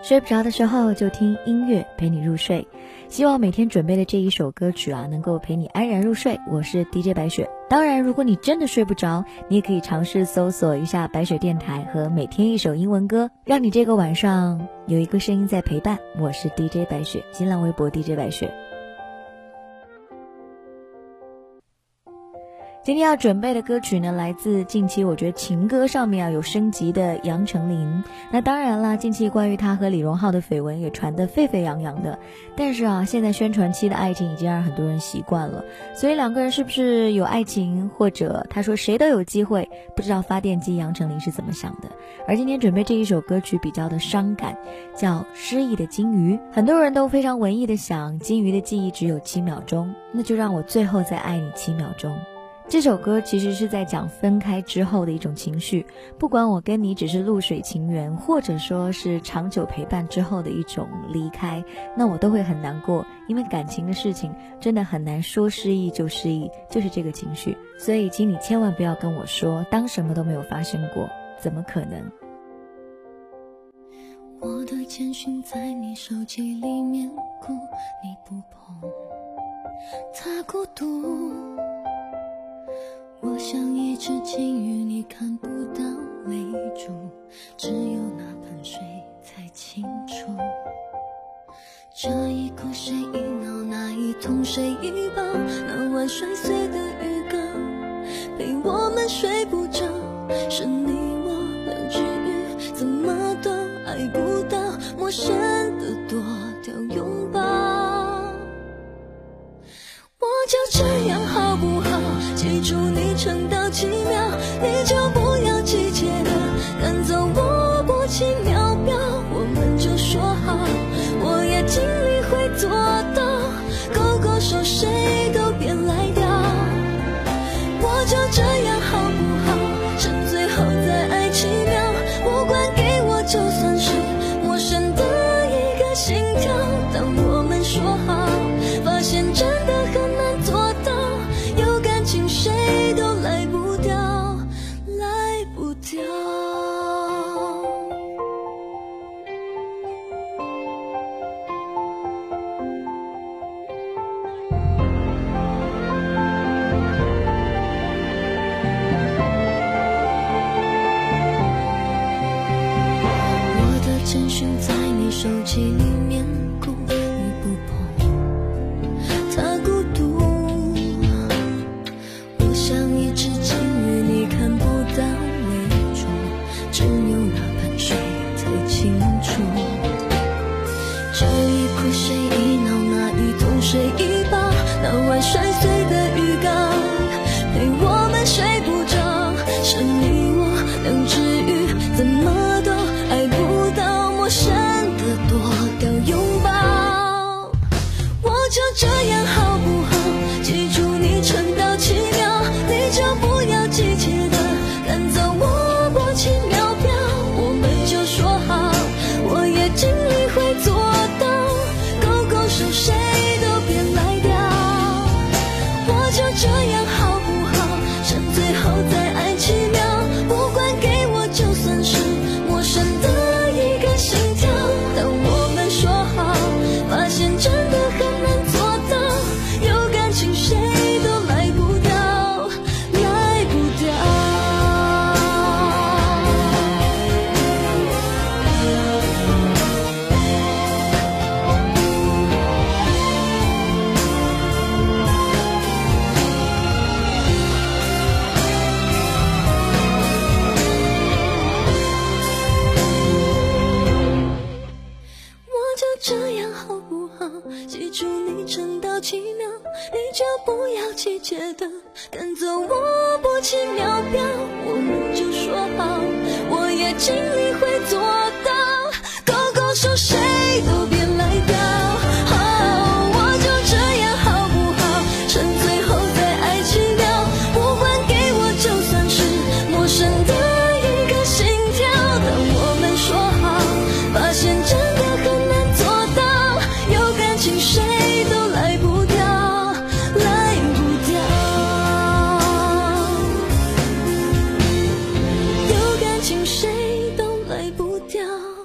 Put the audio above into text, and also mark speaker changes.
Speaker 1: 睡不着的时候就听音乐陪你入睡，希望每天准备的这一首歌曲啊能够陪你安然入睡。我是 DJ 白雪。当然，如果你真的睡不着，你也可以尝试搜索一下白雪电台和每天一首英文歌，让你这个晚上有一个声音在陪伴。我是 DJ 白雪，新浪微博 DJ 白雪。今天要准备的歌曲呢，来自近期我觉得情歌上面啊有升级的杨丞琳。那当然啦，近期关于他和李荣浩的绯闻也传得沸沸扬扬的。但是啊，现在宣传期的爱情已经让很多人习惯了，所以两个人是不是有爱情，或者他说谁都有机会，不知道发电机杨丞琳是怎么想的。而今天准备这一首歌曲比较的伤感，叫《失忆的金鱼》。很多人都非常文艺的想，金鱼的记忆只有七秒钟，那就让我最后再爱你七秒钟。这首歌其实是在讲分开之后的一种情绪，不管我跟你只是露水情缘，或者说是长久陪伴之后的一种离开，那我都会很难过，因为感情的事情真的很难说失忆就失忆，就是这个情绪。所以，请你千万不要跟我说当什么都没有发生过，怎么可能？
Speaker 2: 我的简讯在你手机里面哭，你不碰，他孤独。我像一只金鱼，你看不到泪珠，只有那盆水才清楚。这一哭谁一闹，那一痛谁一抱，那晚摔碎的鱼缸，陪我们睡不着，是你我两只鱼，怎么都爱不到，陌生奇妙。简讯在你手机里面好不好？记住你撑到七秒，你就不要急切的赶走我薄情秒表，我们就说好，我也尽力掉